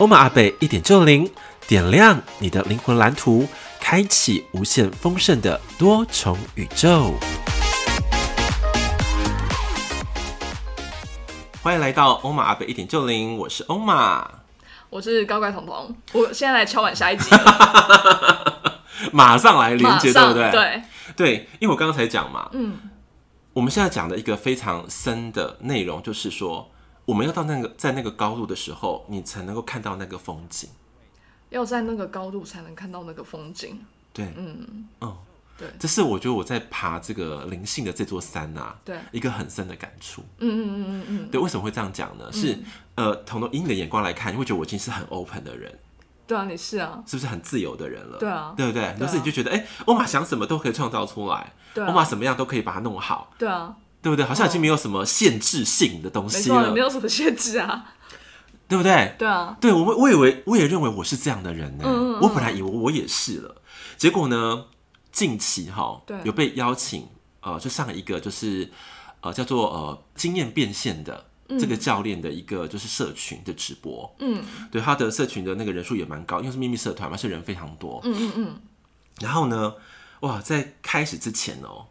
欧玛阿贝一点就零，点亮你的灵魂蓝图，开启无限丰盛的多重宇宙。欢迎来到欧玛阿贝一点就零，我是欧玛，我是高怪彤彤。我现在来敲碗下一集，马上来连接，对不对？对对，因为我刚刚才讲嘛，嗯，我们现在讲的一个非常深的内容，就是说。我们要到那个在那个高度的时候，你才能够看到那个风景。要在那个高度才能看到那个风景。对，嗯嗯，对，这是我觉得我在爬这个灵性的这座山啊，对，一个很深的感触。嗯嗯嗯嗯嗯，对，为什么会这样讲呢？是呃，从以你的眼光来看，你会觉得我已经是很 open 的人。对啊，你是啊，是不是很自由的人了？对啊，对不对？有时你就觉得，哎，我马想什么都可以创造出来，我马什么样都可以把它弄好。对啊。对不对？好像已经没有什么限制性的东西了。没有什么限制啊，对不对？对啊，对我们，我以为我也认为我是这样的人呢。嗯嗯嗯，我本来以为我也是了，结果呢，近期哈，对，有被邀请，呃，就上一个就是呃叫做呃经验变现的这个教练的一个就是社群的直播。嗯，对，他的社群的那个人数也蛮高，因为是秘密社团嘛，是人非常多。嗯嗯嗯。然后呢，哇，在开始之前哦。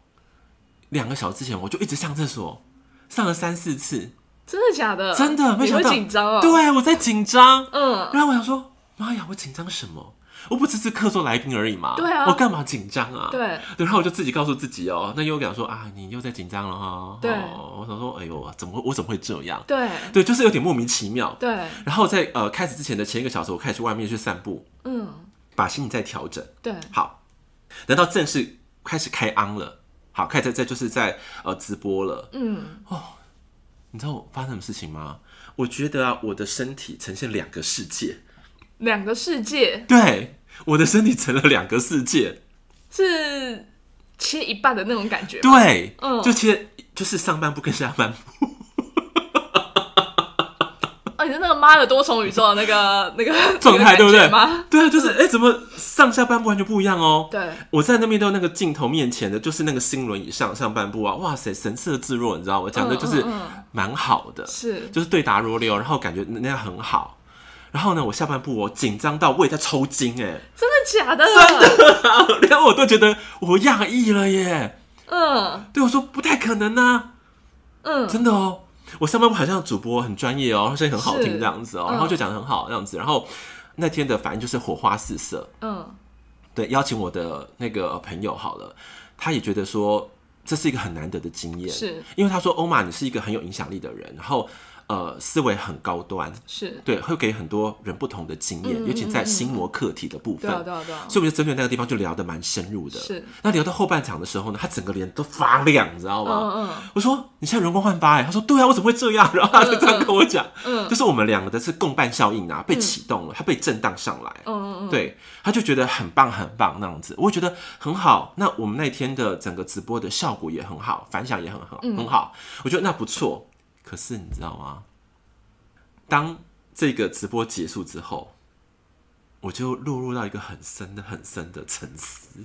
两个小时之前，我就一直上厕所，上了三四次。真的假的？真的，没想到。紧张啊。对，我在紧张。嗯。然后我想说，妈呀，我紧张什么？我不只是客座来宾而已嘛。对啊。我干嘛紧张啊？对。对，然后我就自己告诉自己哦，那又讲说啊，你又在紧张了哈。对。我想说，哎呦，怎么会？我怎么会这样？对。对，就是有点莫名其妙。对。然后在呃开始之前的前一个小时，我开始去外面去散步。嗯。把心情再调整。对。好，等到正式开始开 on 了。好，开始在就是在呃直播了。嗯哦，你知道我发生什么事情吗？我觉得啊，我的身体呈现两个世界，两个世界。对，我的身体成了两个世界，是切一半的那种感觉。对，嗯，就切就是上半部跟下半部。你是那个妈的多重宇宙的那个 那个状态，对不对？吗？对啊，就是哎，怎么上下半部完全不一样哦？对，我在那边到那个镜头面前的，就是那个星轮以上上半部啊，哇塞，神色自若，你知道我讲的就是蛮好的，是，就是对答如流，然后感觉那样很好。然后呢，我下半部我紧张到胃在抽筋，哎，真的假的？真的，连我都觉得我讶异了耶。嗯，对我说不太可能啊，嗯，真的哦。我上半部好像主播很专业哦，声音很好听这样子哦，嗯、然后就讲的很好这样子，然后那天的反应就是火花四射，嗯，对，邀请我的那个朋友好了，他也觉得说这是一个很难得的经验，是。因为他说欧玛你是一个很有影响力的人，然后。呃，思维很高端，是。对，会给很多人不同的经验，尤其在心魔课题的部分，对对对，所以我就针对那个地方就聊得蛮深入的。是，那聊到后半场的时候呢，他整个脸都发亮，你知道吗？嗯嗯。我说你现在容光焕发哎，他说对啊，我怎么会这样？然后他就这样跟我讲，嗯，就是我们两个的是共伴效应啊，被启动了，他被震荡上来，嗯嗯嗯，对，他就觉得很棒很棒那样子，我觉得很好。那我们那天的整个直播的效果也很好，反响也很好，很好，我觉得那不错。可是你知道吗？当这个直播结束之后，我就落入到一个很深的、很深的沉思。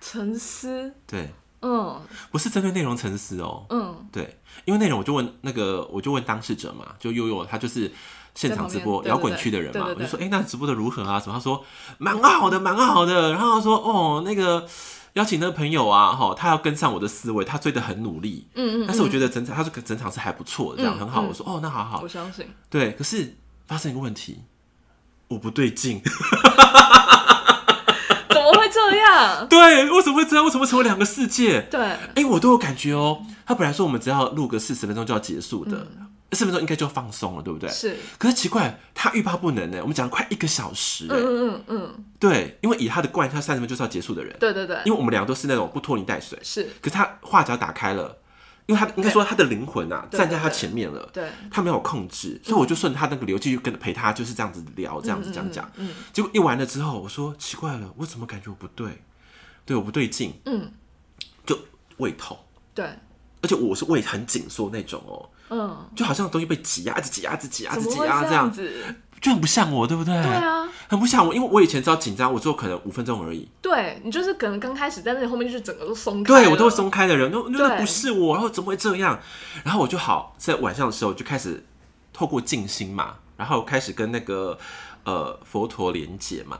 沉思？对，嗯，不是针对内容沉思哦，嗯，对，因为内容我就问那个，我就问当事者嘛，就悠悠，他就是现场直播摇滚区的人嘛，我就说，哎、欸，那直播的如何啊？什么？他说蛮好的，蛮好的。然后他说，哦，那个。邀请那个朋友啊，哈，他要跟上我的思维，他追得很努力，嗯嗯，但是我觉得整场他这个整场是还不错的，这样很好。我说哦，那好好，我相信。对，可是发生一个问题，我不对劲，怎么会这样？对，为什么会这样？为什么会成为两个世界？对，哎，我都有感觉哦。他本来说我们只要录个四十分钟就要结束的。四分钟应该就放松了，对不对？是。可是奇怪，他欲罢不能呢。我们讲了快一个小时，嗯嗯嗯，对，因为以他的惯，他三十分钟就是要结束的人。对对对。因为我们两个都是那种不拖泥带水。是。可是他话匣打开了，因为他应该说他的灵魂啊站在他前面了，对，他没有控制，所以我就顺他那个流继续跟陪他就是这样子聊，这样子讲讲，嗯，结果一完了之后，我说奇怪了，我怎么感觉我不对？对，我不对劲，嗯，就胃痛，对，而且我是胃很紧缩那种哦，嗯，就好像东西被挤压，一直挤压，一直挤压，一直挤压这样子。就很不像我，对不对？对啊，很不像我，因为我以前只要紧张，我做可能五分钟而已。对，你就是可能刚开始，但是你后面就是整个都松开。对，我都会松开的人，那那不是我，然后怎么会这样？然后我就好在晚上的时候就开始透过静心嘛，然后开始跟那个呃佛陀连接嘛，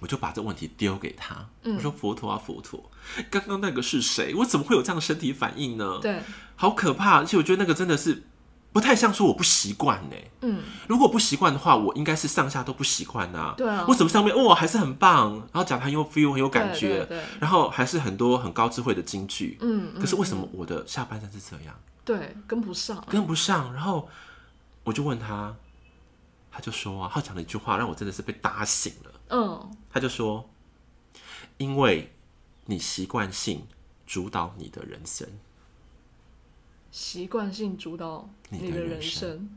我就把这问题丢给他，嗯、我说佛陀啊佛陀，刚刚那个是谁？我怎么会有这样的身体反应呢？对，好可怕，而且我觉得那个真的是。不太像说我不习惯呢。嗯，如果不习惯的话，我应该是上下都不习惯呐。对啊。为什么上面哦还是很棒，然后讲的很有 feel 很有感觉，然后还是很多很高智慧的金句。嗯。可是为什么我的下半身是这样？对，跟不上。跟不上。然后我就问他，他就说啊，他讲了一句话让我真的是被打醒了。嗯。他就说，因为你习惯性主导你的人生。习惯性主导你的人生，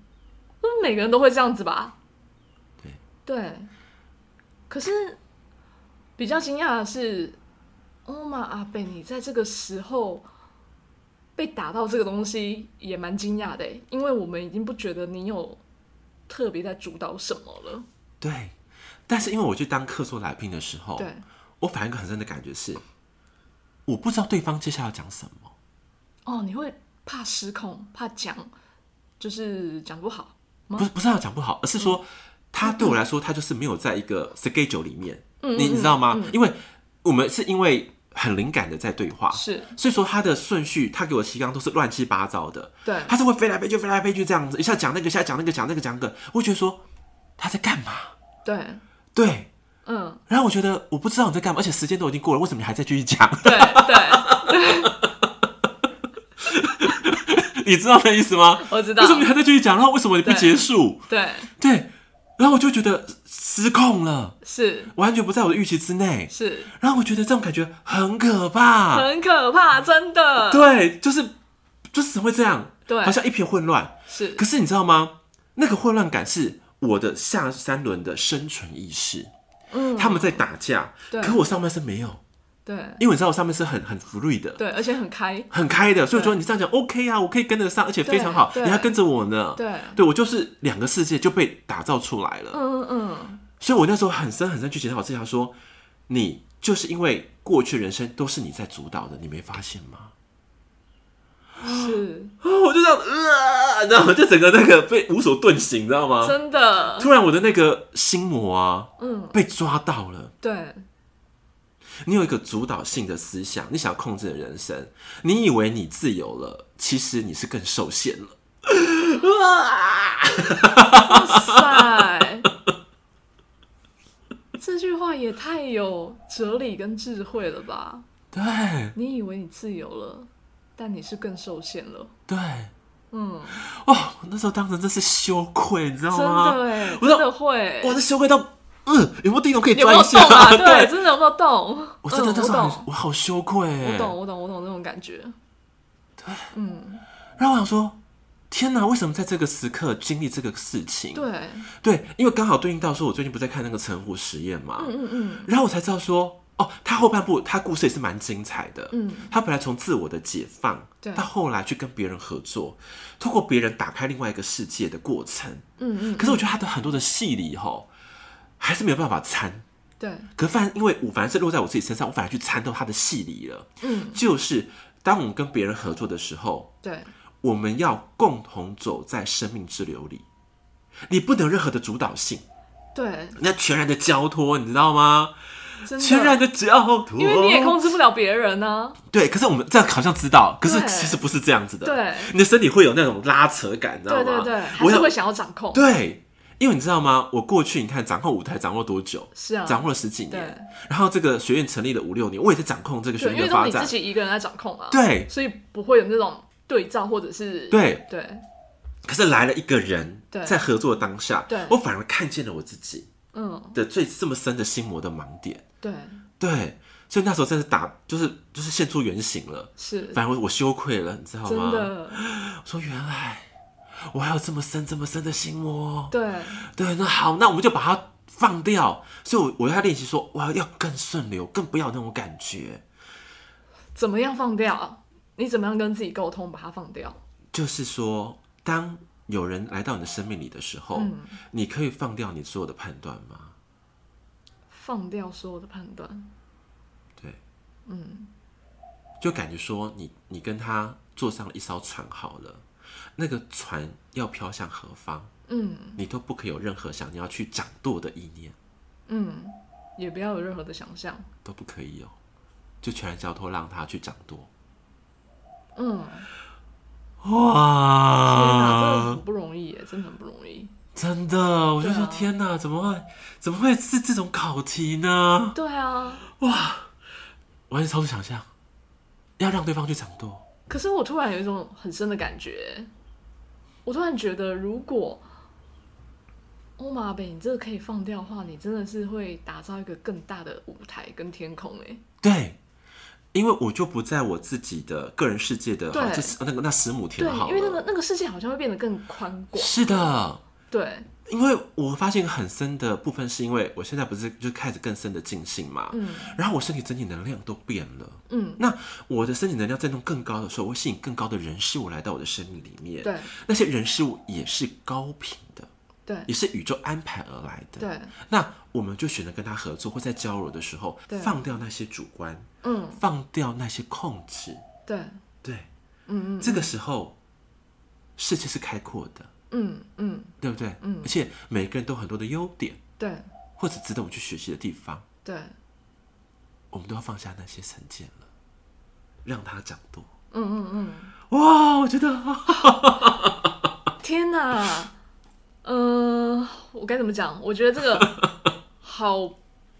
不是每个人都会这样子吧？对对。可是比较惊讶的是，欧玛阿贝，你在这个时候被打到这个东西，也蛮惊讶的。因为我们已经不觉得你有特别在主导什么了。对。但是因为我去当客座来宾的时候，对，我反而一个很深的感觉是，我不知道对方接下来要讲什么。哦，你会。怕失控，怕讲就是讲不好，不是不是要讲不好，而是说、嗯、他对我来说，他就是没有在一个 schedule 里面，嗯、你你知道吗？嗯、因为我们是因为很灵感的在对话，是，所以说他的顺序，他给我提纲都是乱七八糟的，对，他是会飞来飞去，飞来飞去这样子，一下讲那个，一下讲那个，讲那个讲那个，我觉得说他在干嘛？对对，嗯，然后我觉得我不知道你在干嘛，而且时间都已经过了，为什么你还在继续讲？对对。你知道那意思吗？我知道。为什么你还在继续讲？然后为什么你不结束？对对。然后我就觉得失控了，是完全不在我的预期之内，是。然后我觉得这种感觉很可怕，很可怕，真的。对，就是就是会这样？对，好像一片混乱。是。可是你知道吗？那个混乱感是我的下三轮的生存意识。嗯。他们在打架，对。可我上半身没有。对，因为你知道我上面是很很 free 的，对，而且很开，很开的，所以说你这样讲 OK 啊，我可以跟得上，而且非常好，你还跟着我呢，对，对我就是两个世界就被打造出来了，嗯嗯嗯，所以我那时候很深很深去检讨我自己，说你就是因为过去人生都是你在主导的，你没发现吗？是，我就这样，呃，你知道吗？就整个那个被无所遁形，你知道吗？真的，突然我的那个心魔啊，嗯，被抓到了，对。你有一个主导性的思想，你想要控制的人生，你以为你自由了，其实你是更受限了。哇塞！这句话也太有哲理跟智慧了吧？对，你以为你自由了，但你是更受限了。对，嗯，哦，那时候当时真是羞愧，你知道吗？真的哎，真的会，我的羞愧到。嗯，有没有地方可以钻一下？有有动啊？对，真的有没有洞？我真的，但是我好羞愧。我懂，我懂，我懂那种感觉。对，嗯。然后我想说，天哪，为什么在这个时刻经历这个事情？对，对，因为刚好对应到说，我最近不在看那个陈虎实验嘛。嗯嗯嗯。然后我才知道说，哦，他后半部他故事也是蛮精彩的。嗯。他本来从自我的解放，对，到后来去跟别人合作，透过别人打开另外一个世界的过程。嗯嗯。可是我觉得他的很多的戏里吼。还是没有办法参，对。可反因为我反而是落在我自己身上，我反而去参透他的戏里了。嗯，就是当我们跟别人合作的时候，对，我们要共同走在生命之流里，你不能有任何的主导性，对，你要全然的交托，你知道吗？全然的交托，因为你也控制不了别人呢、啊。对，可是我们这样好像知道，可是其实不是这样子的。对，你的身体会有那种拉扯感，你知道吗？对对对，还是会想要掌控。对。因为你知道吗？我过去你看掌控舞台掌握多久？是啊，掌握了十几年。然后这个学院成立了五六年，我也在掌控这个学院的发展。因为你自己一个人在掌控啊。对，所以不会有那种对照或者是对对。可是来了一个人，在合作的当下，我反而看见了我自己，嗯，的最这么深的心魔的盲点。对对，所以那时候真是打，就是就是现出原形了。是，反正我我羞愧了，你知道吗？真的。我说原来我还有这么深这么深的心魔。对对，那好，那我们就把它放掉。所以我，我我要练习说，我要要更顺流，更不要那种感觉。怎么样放掉？你怎么样跟自己沟通，把它放掉？就是说，当有人来到你的生命里的时候，嗯、你可以放掉你所有的判断吗？放掉所有的判断。对，嗯，就感觉说你，你你跟他坐上了一艘船，好了，那个船要飘向何方，嗯，你都不可以有任何想你要去掌舵的意念，嗯，也不要有任何的想象，都不可以有，就全然交托让他去掌舵，嗯，哇，天哪，真的很不容易耶，真的很不容易。真的，我就说天哪，怎么会怎么会是这种考题呢？对啊，哇，完全超出想象，要让对方去掌舵。可是我突然有一种很深的感觉，我突然觉得，如果欧玛 ㄚ 贝，你这个可以放掉的话，你真的是会打造一个更大的舞台跟天空哎。对，因为我就不在我自己的个人世界的，对，就是那个那十亩田好了，因为那个那个世界好像会变得更宽广。是的。对，因为我发现很深的部分，是因为我现在不是就开始更深的静心嘛，嗯，然后我身体整体能量都变了，嗯，那我的身体能量在弄更高的时候，我会吸引更高的人事物来到我的生命里面，对，那些人事物也是高频的，对，也是宇宙安排而来的，对，那我们就选择跟他合作，或在交流的时候，放掉那些主观，嗯，放掉那些控制，对，对，嗯嗯，这个时候世界是开阔的。嗯嗯，对不对？嗯，而且每个人都有很多的优点，对，或者值得我们去学习的地方，对，我们都要放下那些成见了，让它掌舵。嗯嗯嗯，哇，我觉得，天哪，嗯、呃，我该怎么讲？我觉得这个好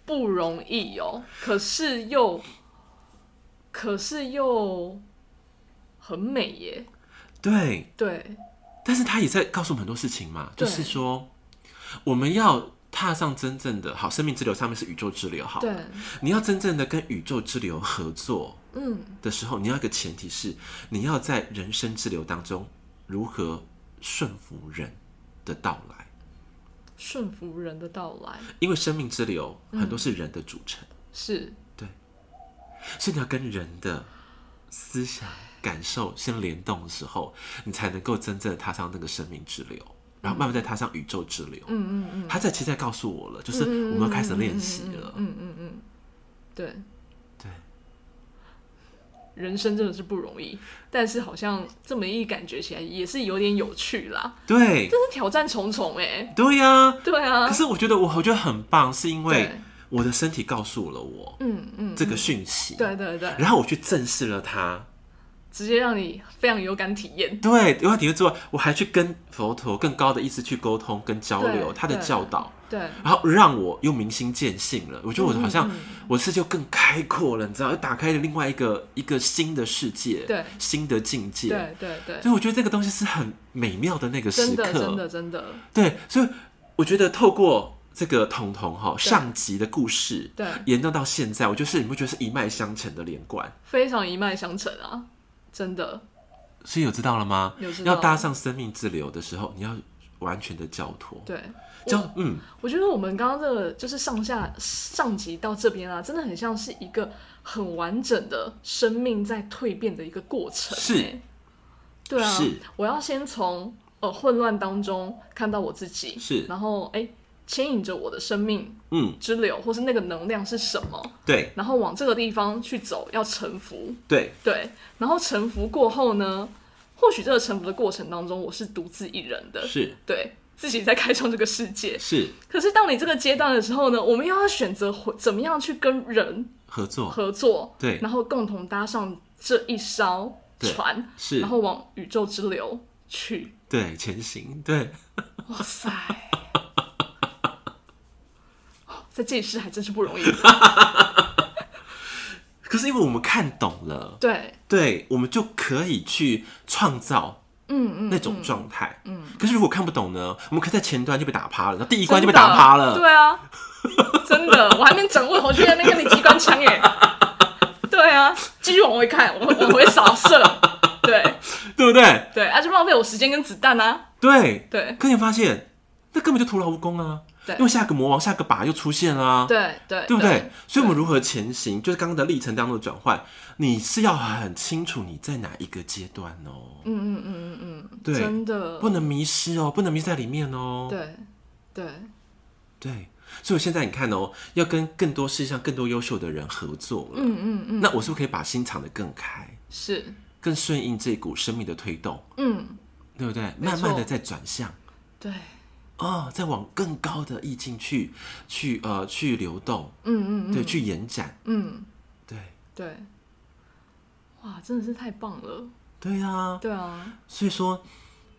不容易哦，可是又，可是又很美耶。对。对。但是他也在告诉我们很多事情嘛，就是说我们要踏上真正的好生命之流，上面是宇宙之流，好，对，你要真正的跟宇宙之流合作，嗯，的时候，你要一个前提是你要在人生之流当中如何顺服人的到来，顺服人的到来，因为生命之流很多是人的组成，是。对，所以你要跟人的思想。感受先联动的时候，你才能够真正的踏上那个生命之流，然后慢慢再踏上宇宙之流。嗯嗯嗯，他在其实在告诉我了，就是我们要开始练习了。嗯嗯嗯，对对，人生真的是不容易，但是好像这么一感觉起来也是有点有趣啦。对，真是挑战重重哎。对呀，对啊。可是我觉得我我觉得很棒，是因为我的身体告诉了我，嗯嗯，这个讯息。对对对。然后我去正视了它。直接让你非常有感体验。对，有感体验之外，我还去跟佛陀更高的意思去沟通跟交流他的教导。对，然后让我又明心见性了。我觉得我好像我世界就更开阔了，你知道，又打开了另外一个一个新的世界，对，新的境界。对对对。所以我觉得这个东西是很美妙的那个时刻，真的真的真的。对，所以我觉得透过这个彤彤哈上集的故事，对，延续到现在，我就是你会觉得是一脉相承的连贯，非常一脉相承啊。真的，所以有知道了吗？有知道。要搭上生命之流的时候，你要完全的交托。对，交嗯，我觉得我们刚刚这个就是上下上集到这边啊，真的很像是一个很完整的生命在蜕变的一个过程。是，对啊，是。我要先从呃混乱当中看到我自己，是，然后哎。欸牵引着我的生命，嗯，之流，或是那个能量是什么？对，然后往这个地方去走，要臣服。对。对，然后臣服过后呢，或许这个臣服的过程当中，我是独自一人的，是。对。自己在开创这个世界。是，可是到你这个阶段的时候呢，我们又要选择怎么样去跟人合作？合作，对，然后共同搭上这一艘船，是，然后往宇宙之流去，对，前行，对，哇塞。在这一世还真是不容易，可是因为我们看懂了，对，对，我们就可以去创造，嗯嗯，那种状态，嗯。可是如果看不懂呢？我们可以在前端就被打趴了，那第一关就被打趴了，对啊，真的，我还没掌握，我去那边跟你机关枪耶。对啊，继续往回看，我我会扫射，对对不对？对，啊，就浪费我时间跟子弹啊。对对，可你发现，那根本就徒劳无功啊。对，因为下个魔王、下个靶又出现啦啊。对对，对不对？所以，我们如何前行，就是刚刚的历程当中的转换，你是要很清楚你在哪一个阶段哦。嗯嗯嗯嗯嗯，对，真的不能迷失哦，不能迷失在里面哦。对对对，所以我现在你看哦，要跟更多世界上更多优秀的人合作了。嗯嗯嗯，那我是不是可以把心敞得更开？是，更顺应这股生命的推动。嗯，对不对？慢慢的在转向。对。哦，再往更高的意境去，去呃，去流动，嗯嗯，对，去延展，嗯，对。对，哇，真的是太棒了，对啊，对啊，所以说，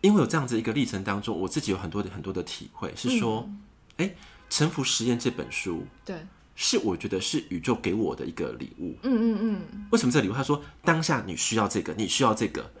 因为有这样子一个历程当中，我自己有很多的很多的体会，是说，哎，《沉浮实验》这本书，对，是我觉得是宇宙给我的一个礼物，嗯嗯嗯，为什么这礼物？他说当下你需要这个，你需要这个，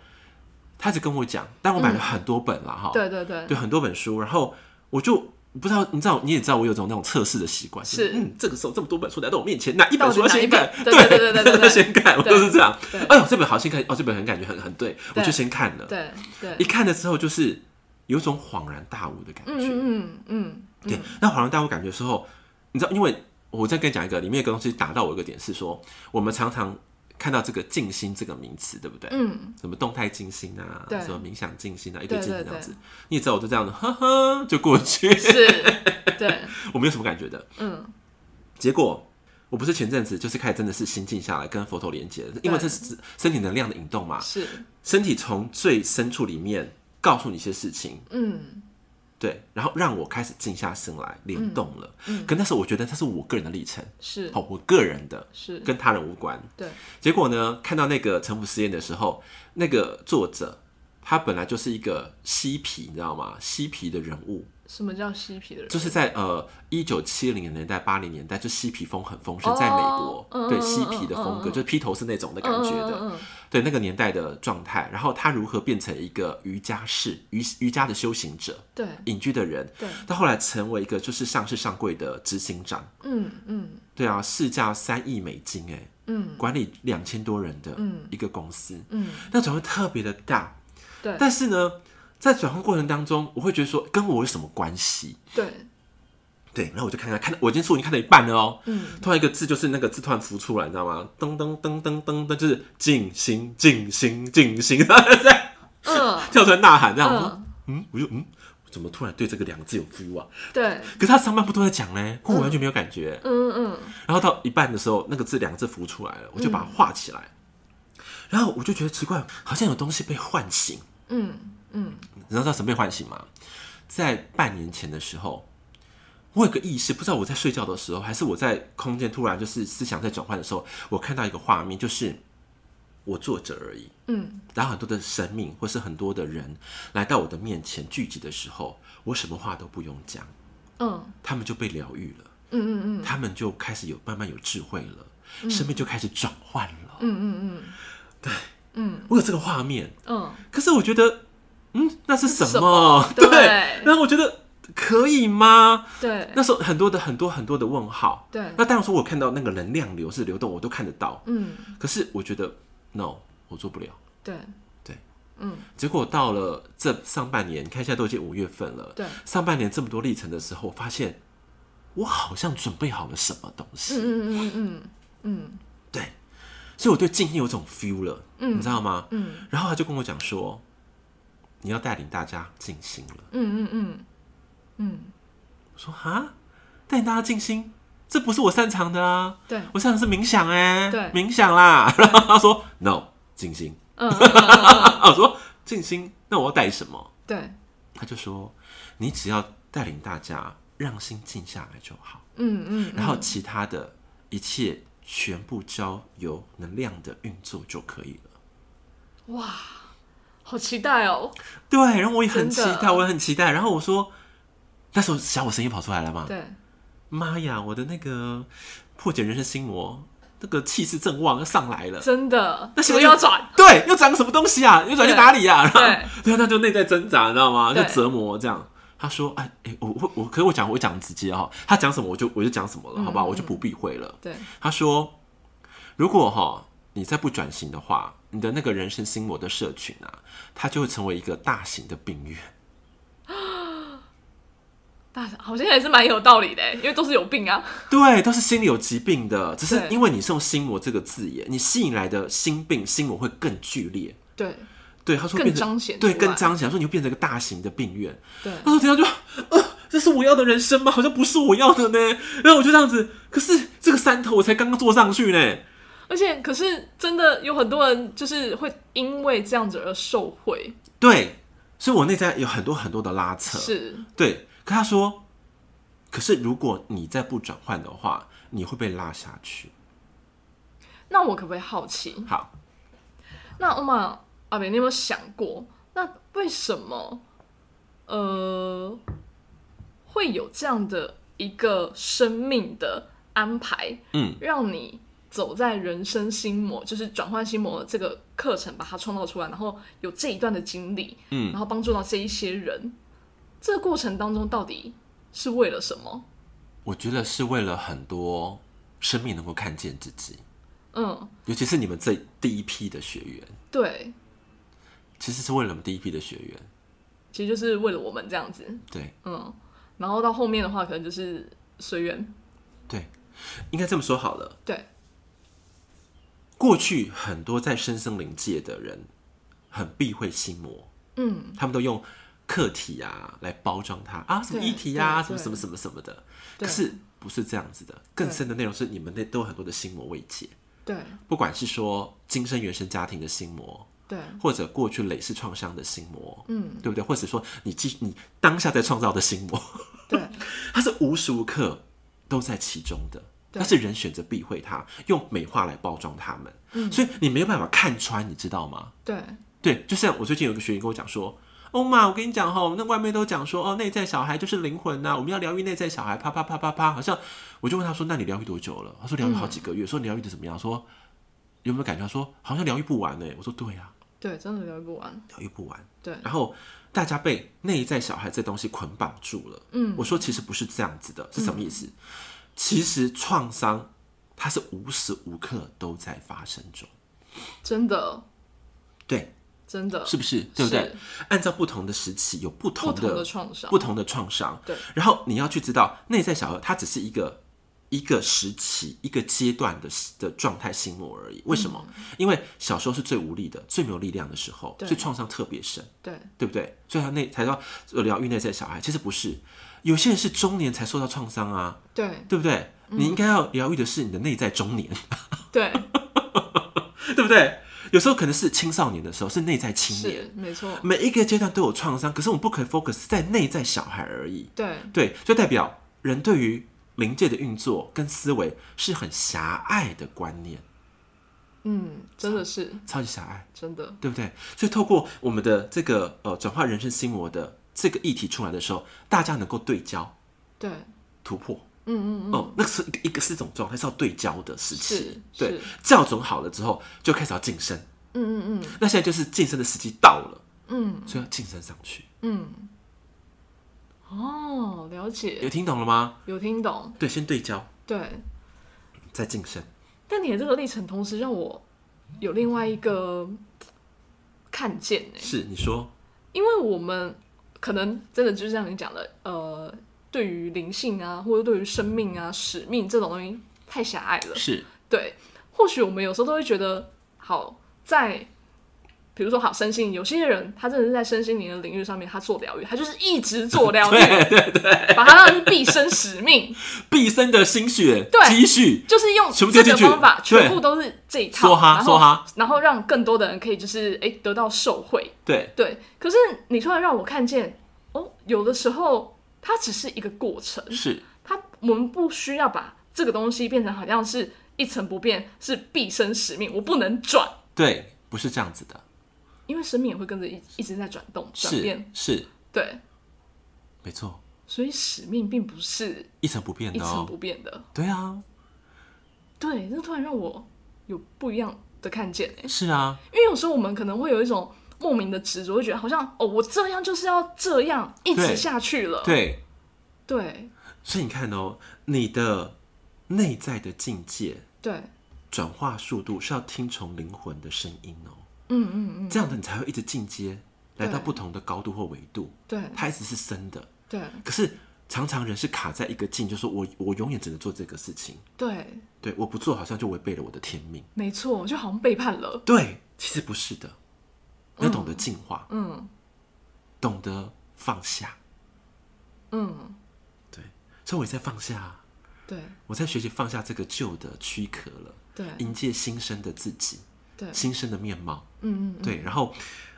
他只跟我讲，但我买了很多本了哈，对对对，对很多本书，然后。我就不知道，你知道，你也知道，我有种那种测试的习惯，是嗯，这个时候这么多本书来到我面前，哪一本书要先看？对对对对 对，先看，我都是这样。哎呦，这本好先看，哦，这本很感觉很很对，我就先看了。对对，一看了之后，就是有种恍然大悟的感觉。嗯嗯嗯，对。那恍然大悟感觉的时候，你知道，因为我再跟你讲一个，里面一个东西打到我一个点是说，我们常常。看到这个静心这个名词，对不对？嗯。什么动态静心啊？对。什么冥想静心啊？一堆静心这样子。你也知道，我就这样子，呵呵，就过去。是。对。我没有什么感觉的。嗯。结果，我不是前阵子就是开始真的是心静下来，跟佛陀连接，因为这是身体能量的引动嘛。是。身体从最深处里面告诉你一些事情。嗯。对，然后让我开始静下心来，联动了。嗯，可那时候我觉得它是我个人的历程，是好，我个人的，是跟他人无关。对，结果呢，看到那个城府实验的时候，那个作者他本来就是一个嬉皮，你知道吗？嬉皮的人物。什么叫嬉皮的人？就是在呃一九七零年代、八零年代，就嬉皮风很丰盛，在美国，对嬉皮的风格，就是披头士那种的感觉的，对那个年代的状态。然后他如何变成一个瑜伽士、瑜瑜伽的修行者，对。隐居的人，对，到后来成为一个就是上市上柜的执行长，嗯嗯，对啊，市价三亿美金，哎，嗯，管理两千多人的一个公司，嗯，那转换特别的大，对，但是呢。在转换过程当中，我会觉得说跟我有什么关系？对，对，然后我就看看看，我已经书已经看到一半了哦、喔。嗯，突然一个字就是那个字突然浮出来，你知道吗？噔噔噔噔噔噔，就是静心静心静心，然后在嗯跳出来呐喊这样。我说嗯，我就嗯，怎么突然对这个两个字有 feel 啊？对，可是他上半部都在讲呢，我完全没有感觉。嗯嗯，然后到一半的时候，那个字两个字浮出来了，我就把它画起来，然后我就觉得奇怪，好像有东西被唤醒。嗯。嗯，你知道什么被唤醒吗？在半年前的时候，我有个意识，不知道我在睡觉的时候，还是我在空间突然就是思想在转换的时候，我看到一个画面，就是我坐着而已。嗯，然后很多的生命或是很多的人来到我的面前聚集的时候，我什么话都不用讲，嗯，他们就被疗愈了。嗯嗯嗯，他们就开始有慢慢有智慧了，嗯、生命就开始转换了。嗯嗯嗯，对，嗯，我有这个画面。嗯，可是我觉得。嗯，那是什么？对，对，然后我觉得可以吗？对，那时候很多的很多很多的问号。对，那当然说，我看到那个能量流是流动，我都看得到。嗯，可是我觉得，no，我做不了。对，对，嗯。结果到了这上半年，你看现在都已经五月份了。对，上半年这么多历程的时候，我发现我好像准备好了什么东西。嗯嗯嗯嗯嗯，对，所以我对静音有种 feel 了。嗯，你知道吗？嗯。然后他就跟我讲说。你要带领大家静心了。嗯嗯嗯嗯。我说哈，带领大家静心，这不是我擅长的啊。对，我擅长是冥想哎。对，冥想啦。然后他说 no，静心。嗯。我说静心，那我要带什么？对。他就说，你只要带领大家让心静下来就好。嗯嗯。然后其他的一切全部交由能量的运作就可以了。哇。好期待哦！对，然后我也很期待，我也很期待。然后我说，那时候小我声音跑出来了嘛？对，妈呀，我的那个破解人生心魔，那个气势正旺，要上来了，真的。那现在要转，对，又转个什么东西啊？又转去哪里呀？对，对，那就内在挣扎，你知道吗？就折磨这样。他说：“哎哎，我我我，可是我讲我讲直接哈，他讲什么我就我就讲什么了，好不好？我就不避讳了。”对，他说：“如果哈你再不转型的话，你的那个人生心魔的社群啊，它就会成为一个大型的病院。大好像也是蛮有道理的，因为都是有病啊。对，都是心理有疾病的，只是因为你是用心魔这个字眼，你吸引来的心病、心魔会更剧烈。对，对，他说更彰显，对，更彰显，说你会变成一个大型的病院。对，他说听到就，呃，这是我要的人生吗？好像不是我要的呢。然后我就这样子，可是这个山头我才刚刚坐上去呢。而且，可是真的有很多人就是会因为这样子而受惠。对，所以我内在有很多很多的拉扯。是，对。可他说：“可是如果你再不转换的话，你会被拉下去。”那我可不可以好奇？好，那欧玛阿北，你有没有想过，那为什么呃会有这样的一个生命的安排？嗯，让你走在人生心魔，就是转换心魔的这个课程，把它创造出来，然后有这一段的经历，嗯，然后帮助到这一些人。这个过程当中到底是为了什么？我觉得是为了很多生命能够看见自己，嗯，尤其是你们这第一批的学员，对，其实是为了我们第一批的学员，其实就是为了我们这样子，对，嗯，然后到后面的话，可能就是随缘，对，应该这么说好了，对，过去很多在深森林界的人很避讳心魔，嗯，他们都用。课题啊，来包装它啊，什么议题啊，什么什么什么什么的。可是不是这样子的，更深的内容是你们那都有很多的心魔未解。对，不管是说今生原生家庭的心魔，对，或者过去累世创伤的心魔，嗯，对不对？或者说你继你当下在创造的心魔，对，它是无时无刻都在其中的。但是人选择避讳它，用美化来包装他们，嗯，所以你没有办法看穿，你知道吗？对，对，就像我最近有个学员跟我讲说。欧玛，我跟你讲哈，那外面都讲说哦，内在小孩就是灵魂呐、啊，我们要疗愈内在小孩，啪啪啪啪啪，好像我就问他说，那你疗愈多久了？他说疗愈好几个月。嗯、说你疗愈的怎么样？说有没有感觉？说好像疗愈不完呢。我说对呀、啊，对，真的疗愈不完，疗愈不完。对，然后大家被内在小孩这东西捆绑住了。嗯，我说其实不是这样子的，是什么意思？嗯、其实创伤它是无时无刻都在发生中，真的，对。真的是不是？对不对？按照不同的时期有不同的创伤，不同的创伤。对。然后你要去知道，内在小孩他只是一个一个时期、一个阶段的的状态心魔而已。为什么？因为小时候是最无力的、最没有力量的时候，所以创伤特别深。对，对不对？所以他内才说疗愈内在小孩，其实不是。有些人是中年才受到创伤啊，对，对不对？你应该要疗愈的是你的内在中年，对，对不对？有时候可能是青少年的时候，是内在青年，没错。每一个阶段都有创伤，可是我们不可以 focus 在内在小孩而已。对对，就代表人对于灵界的运作跟思维是很狭隘的观念。嗯，真的是超，超级狭隘，真的，对不对？所以透过我们的这个呃转化人生心魔的这个议题出来的时候，大家能够对焦，对，突破。嗯嗯嗯，哦，那个是一个是一种状态，是要对焦的时期。是，对，校准好了之后，就开始要晋升。嗯嗯嗯，那现在就是晋升的时机到了。嗯，所以要晋升上去。嗯，哦，了解。有听懂了吗？有听懂。对，先对焦。对，再晋升。但你的这个历程，同时让我有另外一个看见呢。是，你说。因为我们可能真的就是像你讲的，呃。对于灵性啊，或者对于生命啊、使命这种东西太狭隘了。是对，或许我们有时候都会觉得，好在，比如说好身心，有些人他真的是在身心灵的领域上面，他做疗愈，他就是一直做疗愈，对对对，把它当成毕生使命，毕生的心血、对积蓄，就是用这个方法，全部都是这一套，说哈说哈，然后让更多的人可以就是哎得到受惠。对。对，可是你突然让我看见，哦，有的时候。它只是一个过程，是。它，我们不需要把这个东西变成好像是一成不变，是毕生使命，我不能转。对，不是这样子的，因为生命也会跟着一一直在转动、转变，是，对，没错。所以使命并不是一成不变的，一成不变的。对啊，对，那突然让我有不一样的看见，哎，是啊，因为有时候我们可能会有一种。莫名的执着，会觉得好像哦，我这样就是要这样一直下去了。对，对。所以你看哦，你的内在的境界，对，转化速度是要听从灵魂的声音哦。嗯嗯嗯，这样的你才会一直进阶，来到不同的高度或维度。对，它一直是升的。对，可是常常人是卡在一个境，就是说我我永远只能做这个事情。对，对，我不做好像就违背了我的天命。没错，就好像背叛了。对，其实不是的，要懂得进化，嗯，懂得放下，嗯，对，所以我也在放下。对，我在学习放下这个旧的躯壳了，对，迎接新生的自己，对，新生的面貌，嗯嗯，对，然后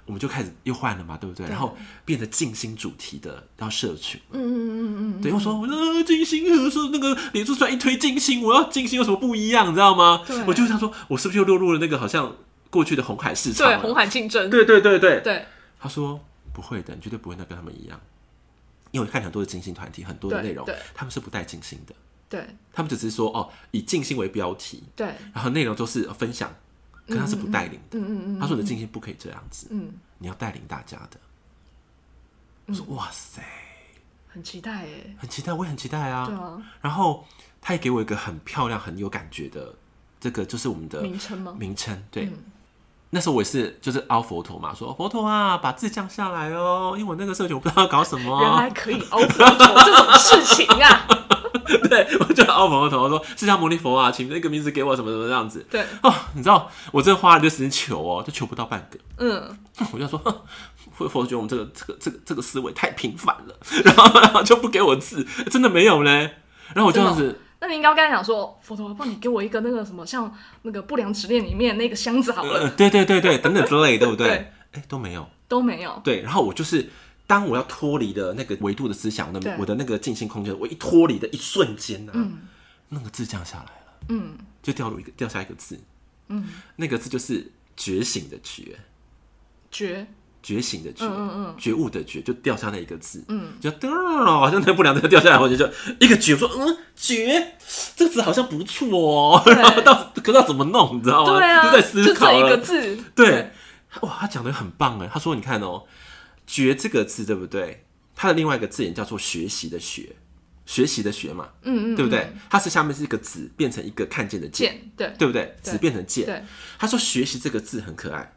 我们就开始又换了嘛，对不对？然后变得静心主题的要社群，嗯嗯嗯嗯，对，我说呃静心，和说那个脸书上一推静心，我要静心有什么不一样，你知道吗？我就想说，我是不是又落入了那个好像过去的红海市场？对，红海竞争，对对对对。对。他说不会的，你绝对不会那跟他们一样，因为我看很多的静心团体，很多的内容，他们是不带静心的。对，他们只是说哦，以静心为标题，对，然后内容都是分享，可他是不带领的。嗯嗯嗯，他说你的静心不可以这样子，嗯，你要带领大家的。我说哇塞，很期待耶，很期待，我也很期待啊。对啊。然后他也给我一个很漂亮、很有感觉的这个，就是我们的名称吗？名称对。那时候我也是就是凹佛陀嘛，说佛陀啊，把字降下来哦，因为我那个社群我不知道要搞什么。原来可以凹佛陀这种事情啊！对，我就凹佛陀说释迦牟尼佛啊，请那个名字给我，什么什么这样子。对哦，你知道我真的花了点时间求哦，就求不到半个。嗯，我就说佛佛觉得我们这个这个这个这个思维太平凡了，然后然后就不给我字，真的没有嘞。然后我就这样子。那你应该跟他讲说，佛陀，帮你给我一个那个什么，像那个不良执念里面那个箱子好了。呃、对对对对，等等之类，对不对？哎 对，都没有，都没有。对，然后我就是当我要脱离的那个维度的思想，那我的那个静心空间，我一脱离的一瞬间呢、啊，嗯、那个字降下来了，嗯，就掉入一个掉下一个字，嗯，那个字就是觉醒的觉，觉。觉醒的觉，嗯嗯嗯。觉悟的觉，就掉下那一个字，嗯，就噔，好像那不良的掉下来，我就就一个觉，我说嗯，觉？这个词好像不错哦，然后到可是要怎么弄，你知道吗？对啊，就在思考了。就这一个字，对，哇，他讲的很棒哎，他说你看哦，觉这个字对不对？它的另外一个字眼叫做学习的学，学习的学嘛，嗯嗯，对不对？它是下面是一个子变成一个看见的见，对，对不对？子变成见，对。他说学习这个字很可爱。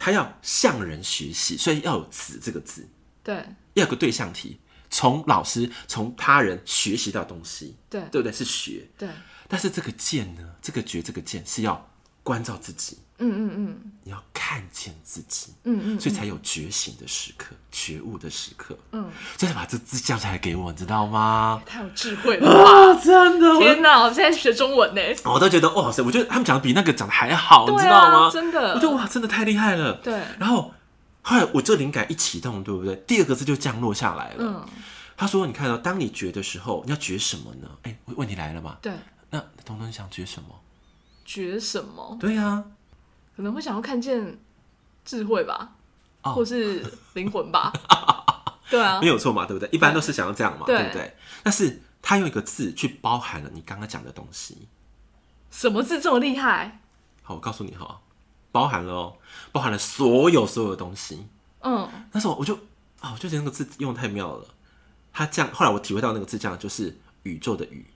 他要向人学习，所以要有“子”这个字，对，要有个对象题，从老师、从他人学习到东西，对，对不对？是学，对。但是这个见呢，这个觉，这个见是要关照自己，嗯嗯嗯，你要看见自己，嗯嗯，所以才有觉醒的时刻、觉悟的时刻，嗯，所以把这字降下来给我，你知道吗？太有智慧了啊！真的，天哪！我现在学中文呢，我都觉得哇塞！我觉得他们讲的比那个讲的还好，你知道吗？真的，我觉得哇，真的太厉害了。对。然后后来我这灵感一启动，对不对？第二个字就降落下来了。嗯。他说：“你看到，当你觉的时候，你要觉什么呢？哎，问题来了嘛。对。那彤彤想觉什么？觉什么？对呀。可能会想要看见智慧吧，或是灵魂吧。对啊，没有错嘛，对不对？一般都是想要这样嘛，对不对？但是他用一个字去包含了你刚刚讲的东西。什么字这么厉害？好，我告诉你哈，包含了哦，包含了所有所有的东西。嗯，但是我我就啊，我就觉得那个字用得太妙了。他这样，后来我体会到那个字这样就是宇宙的宇。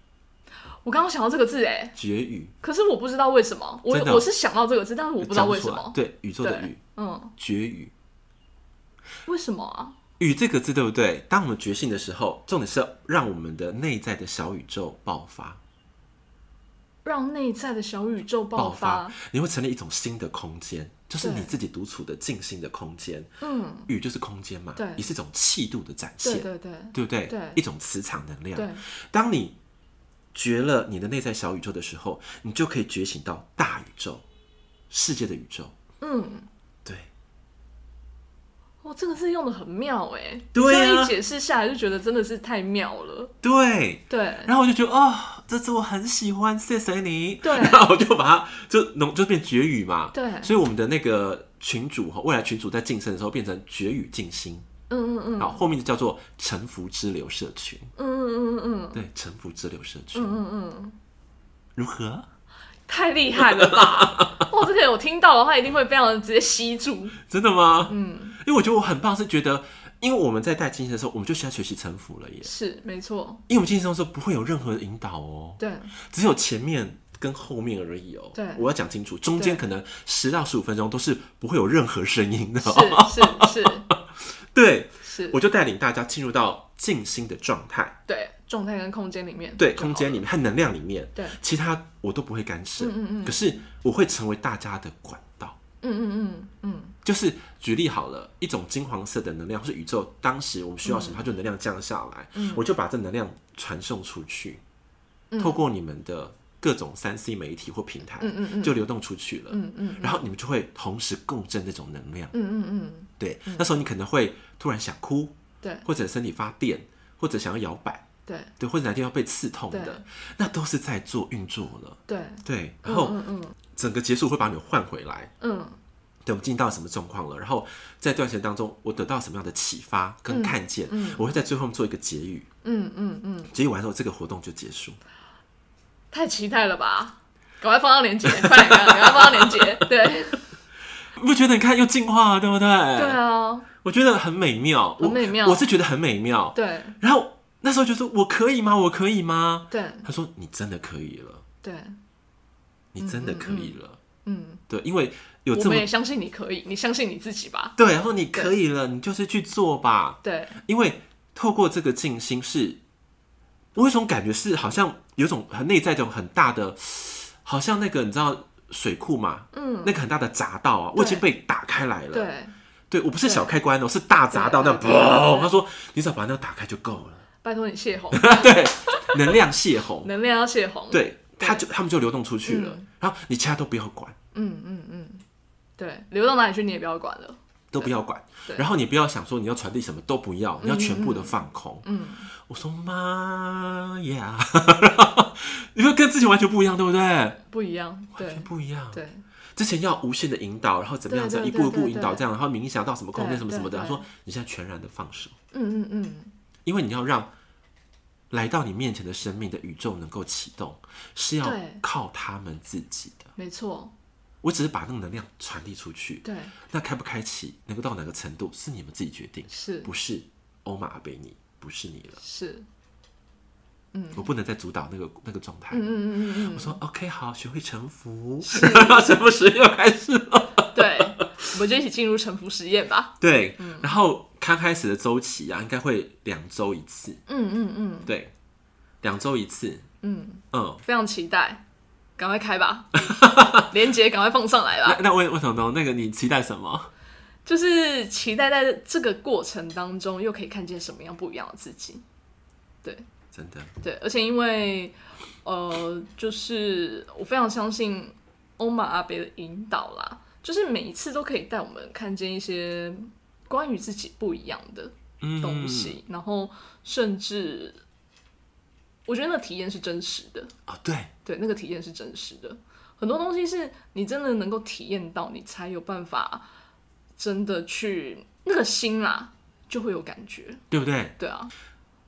我刚刚想到这个字，哎，绝语。可是我不知道为什么，我我是想到这个字，但是我不知道为什么。对，宇宙的宇，嗯，绝语。为什么啊？宇这个字对不对？当我们觉醒的时候，重点是要让我们的内在的小宇宙爆发，让内在的小宇宙爆发，你会成立一种新的空间，就是你自己独处的静心的空间。嗯，宇就是空间嘛，对，也是一种气度的展现，对对对，对不对？对，一种磁场能量。对，当你觉了你的内在小宇宙的时候，你就可以觉醒到大宇宙、世界的宇宙。嗯，对。哦，这个字用的很妙哎。对啊。这一解释下来就觉得真的是太妙了。对对。然后我就觉得哦，这次我很喜欢，谢谢你。对。然后我就把它就弄就变绝语嘛。对。所以我们的那个群主哈，未来群主在晋升的时候变成绝语静心。嗯嗯嗯，好，后面就叫做沉浮之流社群。嗯嗯嗯嗯对，沉浮之流社群。嗯嗯嗯，如何？太厉害了吧！哇，这个我听到的话，一定会非常的直接吸住。真的吗？嗯，因为我觉得我很棒，是觉得，因为我们在带静心的时候，我们就需要学习臣服了耶。是，没错。因为我们静心的时候不会有任何的引导哦。对。只有前面跟后面而已哦。对，我要讲清楚，中间可能十到十五分钟都是不会有任何声音的。是是是，对，是。我就带领大家进入到静心的状态。对，状态跟空间里面。对，空间里面和能量里面。对，其他我都不会干涉。嗯嗯嗯。可是我会成为大家的管道。嗯嗯嗯嗯。就是举例好了，一种金黄色的能量，或是宇宙当时我们需要什么，它就能量降下来。嗯。我就把这能量传送出去。透过你们的各种三 C 媒体或平台嗯嗯，就流动出去了。嗯嗯，然后你们就会同时共振那种能量。嗯嗯嗯，对。那时候你可能会突然想哭，对，或者身体发电，或者想要摇摆，对对，或者哪地方被刺痛的，那都是在做运作了。对对，然后整个结束会把你换回来。嗯，对，我们进到什么状况了？然后在断线当中，我得到什么样的启发跟看见？我会在最后做一个结语。嗯嗯嗯，结语完之后，这个活动就结束。太期待了吧！赶快放到链接，快点，赶快放到链接。对，不觉得你看又进化了，对不对？对啊，我觉得很美妙，很美妙。我是觉得很美妙。对。然后那时候就说：“我可以吗？我可以吗？”对。他说：“你真的可以了。”对。你真的可以了。嗯。对，因为有这么，我们也相信你可以，你相信你自己吧。对，然后你可以了，你就是去做吧。对。因为透过这个静心是。我有一种感觉是，好像有种很内在、这种很大的，好像那个你知道水库嘛，嗯，那个很大的闸道啊，我已经被打开来了。对，对我不是小开关哦，是大闸道那砰！他说，你只要把那个打开就够了。拜托你泄洪。对，能量泄洪，能量要泄洪。对，他就他们就流动出去了，然后你其他都不要管。嗯嗯嗯，对，流到哪里去你也不要管了。都不要管，然后你不要想说你要传递什么都不要，你要全部的放空。嗯，我说妈呀，你说跟之前完全不一样，对不对？不一样，完全不一样。对，之前要无限的引导，然后怎么样子一步一步引导这样，然后冥想到什么空间什么什么的。他说你现在全然的放手。嗯嗯嗯，因为你要让来到你面前的生命的宇宙能够启动，是要靠他们自己的。没错。我只是把那个能量传递出去，对，那开不开启，能够到哪个程度，是你们自己决定，是。不是？欧玛阿贝尼不是你了，是，嗯，我不能再主导那个那个状态，嗯嗯嗯嗯，我说 OK，好，学会臣服，是。臣服实验又开始了，对，我们就一起进入臣服实验吧，对，然后刚开始的周期啊，应该会两周一次，嗯嗯嗯，对，两周一次，嗯。嗯，非常期待。赶快开吧，连接赶快放上来吧。那为为什么呢？那个你期待什么？就是期待在这个过程当中，又可以看见什么样不一样的自己。对，真的。对，而且因为呃，就是我非常相信欧玛阿贝的引导啦，就是每一次都可以带我们看见一些关于自己不一样的东西，嗯、然后甚至。我觉得那体验是真实的啊，对对，那个体验是真实的。很多东西是你真的能够体验到，你才有办法真的去那个心啦，就会有感觉，对不对？对啊，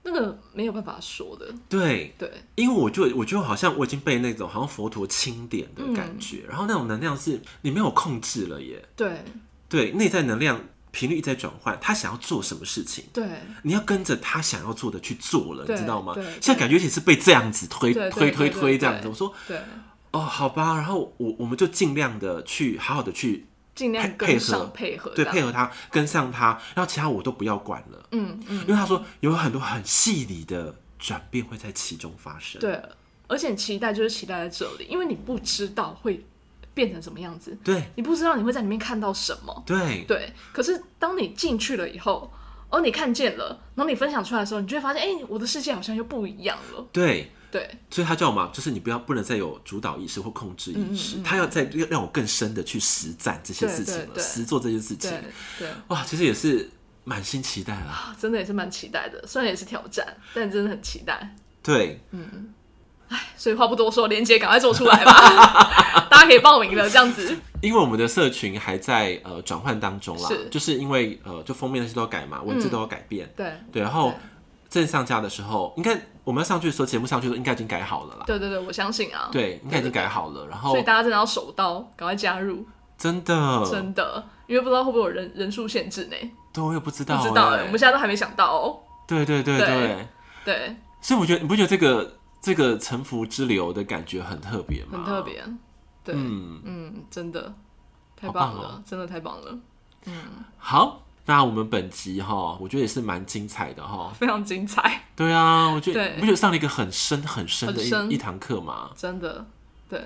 那个没有办法说的。对对，因为我就我觉得好像我已经被那种好像佛陀钦点的感觉，然后那种能量是你没有控制了耶。对对，内在能量。频率在转换，他想要做什么事情？对，你要跟着他想要做的去做了，你知道吗？现在感觉也是被这样子推推推推这样子。我说，对，哦，好吧，然后我我们就尽量的去好好的去尽量配合配合，对，配合他跟上他，然后其他我都不要管了。嗯嗯，因为他说有很多很细腻的转变会在其中发生。对，而且期待就是期待在这里，因为你不知道会。变成什么样子？对，你不知道你会在里面看到什么。对对，可是当你进去了以后，哦你看见了，然后你分享出来的时候，你就会发现，哎、欸，我的世界好像又不一样了。对对，所以他叫我嘛，就是你不要不能再有主导意识或控制意识，嗯嗯嗯，他要再让我更深的去实战这些事情了，实做这些事情。对，对哇，其实也是满心期待啦，真的也是蛮期待的，虽然也是挑战，但真的很期待。对，嗯。所以话不多说，连接赶快做出来吧，大家可以报名了，这样子。因为我们的社群还在呃转换当中啦，是，就是因为呃就封面那些都要改嘛，文字都要改变，对对。然后正上架的时候，应该我们要上去的时候，节目上去的时候应该已经改好了啦。对对对，我相信啊，对，应该已经改好了。然后，所以大家真的要手刀，赶快加入，真的真的，因为不知道会不会有人人数限制呢？对，我也不知道，不知道哎，我们现在都还没想到哦。对对对对对，对。所以我觉得你不觉得这个？这个沉浮之流的感觉很特别嘛，很特别，对，嗯。嗯，真的太棒了，棒哦、真的太棒了，嗯，好。那我们本集哈，我觉得也是蛮精彩的哈，非常精彩。对啊，我觉得你不觉得上了一个很深很深的一一堂课吗？真的，对。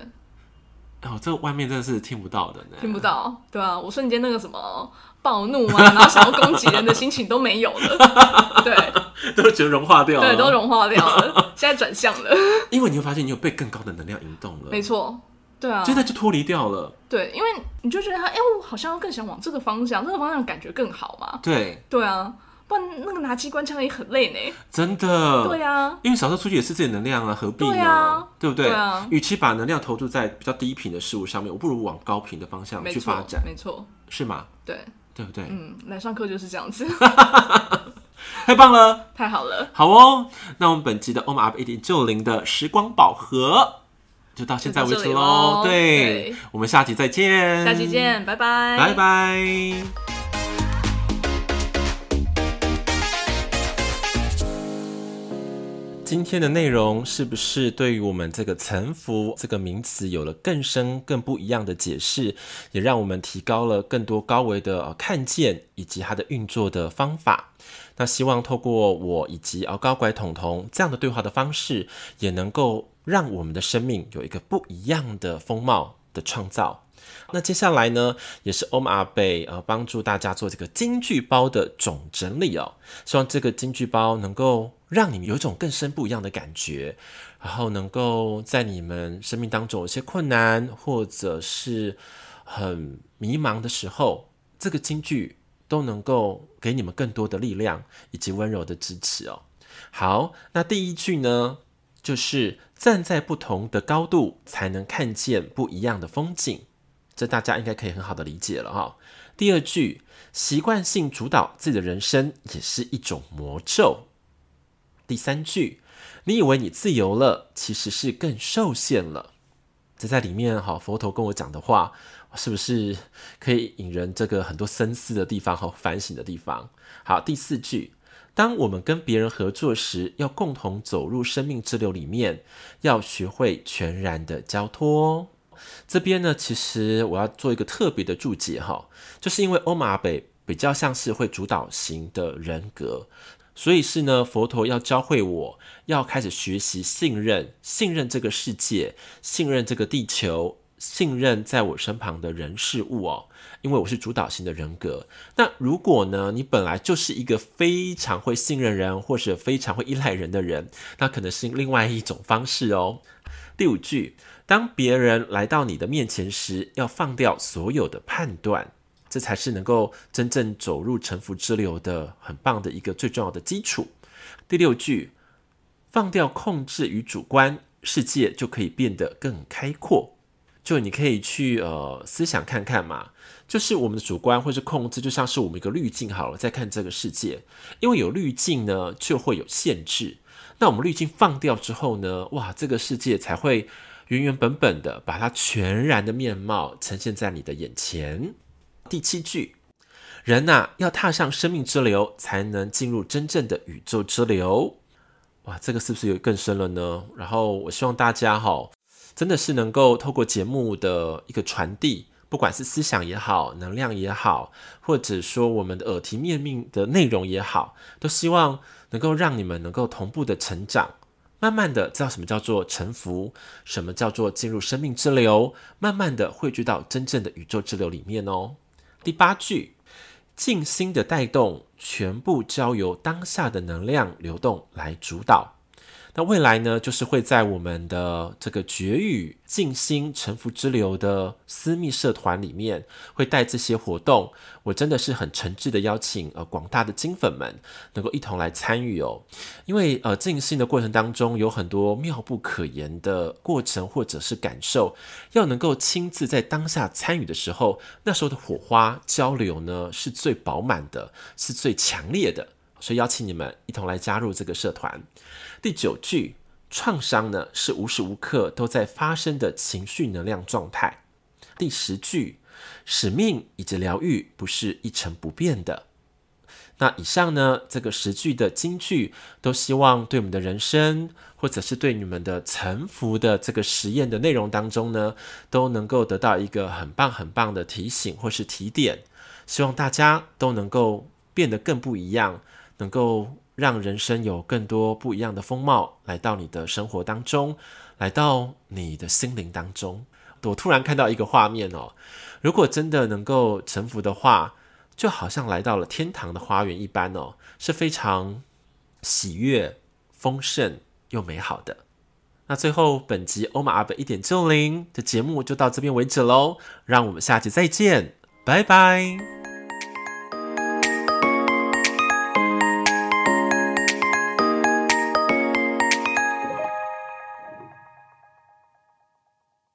哦，这外面真的是听不到的呢。听不到，对啊，我瞬间那个什么暴怒啊，然后想要攻击人的心情都没有了，对，都觉得融化掉了，对，都融化掉了，现在转向了。因为你会发现，你有被更高的能量引动了，没错。对啊，现在就脱离掉了。对，因为你就觉得他，哎、欸，我好像更想往这个方向，这个方向感觉更好嘛。对，对啊，不然那个拿机关枪也很累呢。真的。对啊，因为小时候出去也是自己能量啊，何必呢？对啊，对不对？对啊，与其把能量投注在比较低频的事物上面，我不如往高频的方向去发展。没错，是吗？对，对不对？嗯，来上课就是这样子。太棒了，太好了。好哦，那我们本集的 OM Up 一点九零的时光宝盒。就到现在为止喽，对，对，我们下期再见，下期见，拜拜，拜拜。今天的内容是不是对于我们这个臣服这个名词有了更深、更不一样的解释，也让我们提高了更多高维的看见以及它的运作的方法？那希望透过我以及啊高拐彤彤这样的对话的方式，也能够。让我们的生命有一个不一样的风貌的创造。那接下来呢，也是欧玛贝呃帮助大家做这个金句包的总整理哦。希望这个金句包能够让你们有一种更深不一样的感觉，然后能够在你们生命当中有些困难或者是很迷茫的时候，这个金句都能够给你们更多的力量以及温柔的支持哦。好，那第一句呢，就是。站在不同的高度，才能看见不一样的风景，这大家应该可以很好的理解了哈。第二句，习惯性主导自己的人生也是一种魔咒。第三句，你以为你自由了，其实是更受限了。这在里面哈，佛陀跟我讲的话，是不是可以引人这个很多深思的地方和反省的地方？好，第四句。当我们跟别人合作时，要共同走入生命之流里面，要学会全然的交托。这边呢，其实我要做一个特别的注解哈，就是因为欧玛北比较像是会主导型的人格，所以是呢，佛陀要教会我要开始学习信任，信任这个世界，信任这个地球。信任在我身旁的人事物哦，因为我是主导型的人格。那如果呢，你本来就是一个非常会信任人或者非常会依赖人的人，那可能是另外一种方式哦。第五句，当别人来到你的面前时，要放掉所有的判断，这才是能够真正走入沉浮之流的很棒的一个最重要的基础。第六句，放掉控制与主观，世界就可以变得更开阔。就你可以去呃思想看看嘛，就是我们的主观或是控制，就像是我们一个滤镜好了，在看这个世界，因为有滤镜呢，就会有限制。那我们滤镜放掉之后呢，哇，这个世界才会原原本本的把它全然的面貌呈现在你的眼前。第七句，人呐、要踏上生命之流，才能进入真正的宇宙之流。哇，这个是不是有更深了呢？然后我希望大家哈。真的是能够透过节目的一个传递，不管是思想也好，能量也好，或者说我们的耳提面命的内容也好，都希望能够让你们能够同步的成长，慢慢的知道什么叫做沉浮，什么叫做进入生命之流，慢慢的汇聚到真正的宇宙之流里面哦。第八句，静心的带动，全部交由当下的能量流动来主导。那未来呢，就是会在我们的这个绝语静心沉浮之流的私密社团里面，会带这些活动。我真的是很诚挚的邀请呃广大的金粉们能够一同来参与哦，因为呃静心的过程当中有很多妙不可言的过程或者是感受，要能够亲自在当下参与的时候，那时候的火花交流呢是最饱满的，是最强烈的。所以邀请你们一同来加入这个社团。第九句，创伤呢是无时无刻都在发生的情绪能量状态。第十句，使命以及疗愈不是一成不变的。那以上呢，这个十句的金句，都希望对我们的人生，或者是对你们的臣服的这个实验的内容当中呢，都能够得到一个很棒很棒的提醒或是提点。希望大家都能够变得更不一样，能够让人生有更多不一样的风貌来到你的生活当中，来到你的心灵当中。我突然看到一个画面哦，如果真的能够臣服的话。就好像来到了天堂的花园一般哦，是非常喜悦、丰盛又美好的。那最后，本集欧玛 ㄚ 贝一点就灵的节目就到这边为止喽，让我们下集再见，拜拜。